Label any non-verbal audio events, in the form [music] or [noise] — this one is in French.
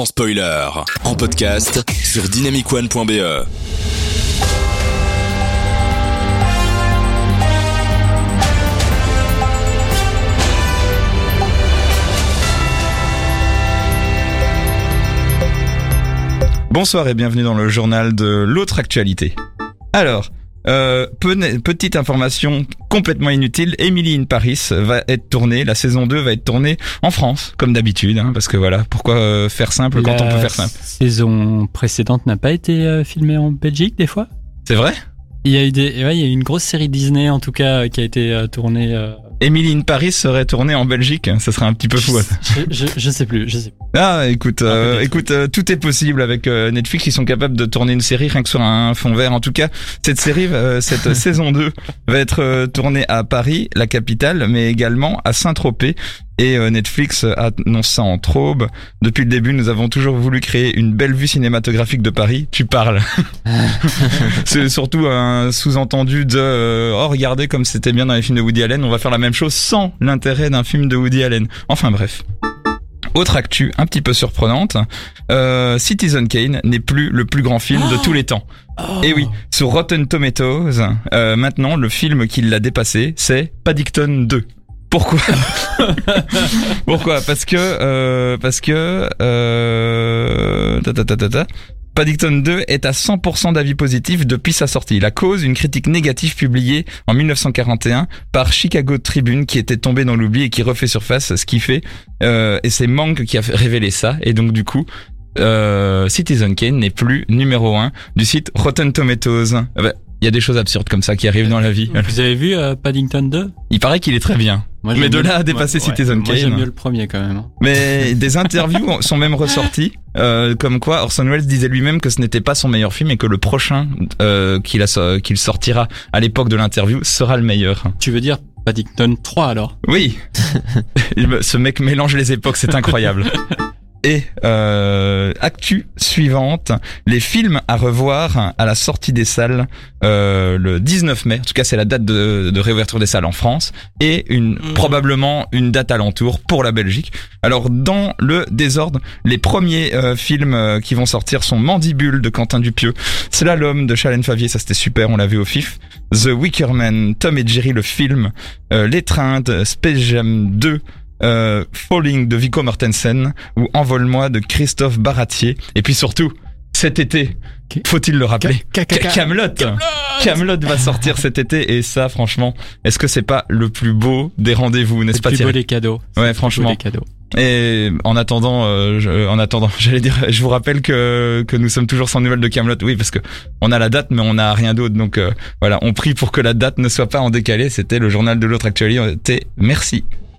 sans spoiler. En podcast sur dynamicone.be. Bonsoir et bienvenue dans le journal de l'autre actualité. Alors, euh, pe- petite information complètement inutile, Emily in Paris va être tournée, la saison 2 va être tournée en France, comme d'habitude, hein, parce que voilà, pourquoi euh, faire simple quand on peut faire simple? saison précédente n'a pas été euh, filmée en Belgique des fois? C'est vrai? Il y a eu des, ouais, il y a eu une grosse série Disney en tout cas qui a été tournée. Emily in Paris serait tournée en Belgique, ça serait un petit peu fou. je, je, je sais plus, je sais. plus. Ah, écoute, euh, écoute, euh, tout est possible avec euh, Netflix. Ils sont capables de tourner une série rien que sur un fond vert. En tout cas, cette série, euh, cette [laughs] saison 2 va être tournée à Paris, la capitale, mais également à Saint-Tropez. Et euh, Netflix annonce ça en traube. Depuis le début, nous avons toujours voulu créer une belle vue cinématographique de Paris. Tu parles. [laughs] C'est surtout un sous-entendu de euh, oh regardez comme c'était bien dans les films de Woody Allen. On va faire la même chose sans l'intérêt d'un film de Woody Allen. Enfin bref. Autre actu un petit peu surprenante, euh, Citizen Kane n'est plus le plus grand film de tous les temps. Et oui, sur Rotten Tomatoes, euh, maintenant le film qui l'a dépassé, c'est Paddington 2. Pourquoi [laughs] Pourquoi Parce que euh, parce que euh. Paddington 2 est à 100% d'avis positif depuis sa sortie. La cause, une critique négative publiée en 1941 par Chicago Tribune qui était tombée dans l'oubli et qui refait surface ce qui fait euh, et c'est Mank qui a révélé ça et donc du coup euh, Citizen Kane n'est plus numéro 1 du site Rotten Tomatoes. Il y a des choses absurdes comme ça qui arrivent dans la vie. Vous avez vu euh, Paddington 2 Il paraît qu'il est très bien. Moi, Mais j'aime de là à dépasser moi- Citizen j'aime Kane. mieux le premier quand même. hein. Mais des interviews sont même ressorties, euh, comme quoi Orson Welles disait lui-même que ce n'était pas son meilleur film et que le prochain euh, qu'il sortira à l'époque de l'interview sera le meilleur. Tu veux dire Paddington 3 alors? Oui, [laughs] ce mec mélange les époques, c'est incroyable. [laughs] Et euh, actu suivante, les films à revoir à la sortie des salles euh, le 19 mai. En tout cas, c'est la date de, de réouverture des salles en France et une probablement une date alentour pour la Belgique. Alors dans le désordre, les premiers euh, films euh, qui vont sortir sont Mandibule de Quentin Dupieux, Slalom de Chalène Favier, ça c'était super, on l'a vu au FIF. The Wicker Man, Tom et Jerry le film, euh, L'étreinte, Space Jam 2, euh, Falling de Vico Mortensen ou Envole-moi de Christophe Baratier. Et puis surtout, cet été, faut-il le rappeler, Ca- ca- ca- Camelot. Camelot va sortir cet été et ça, franchement, est-ce que c'est pas le plus beau des rendez-vous, n'est-ce C'est pas plus beau les cadeaux. Ouais, C'est plus beau franchement. cadeaux. Et en attendant, euh, je- en attendant, [laughs] j'allais dire, je vous rappelle que que nous sommes toujours sans nouvelles de Camelot. Oui, parce que on a la date, mais on n'a rien d'autre. Donc euh, voilà, on prie pour que la date ne soit pas en décalé. C'était le journal de l'autre actualité. Merci.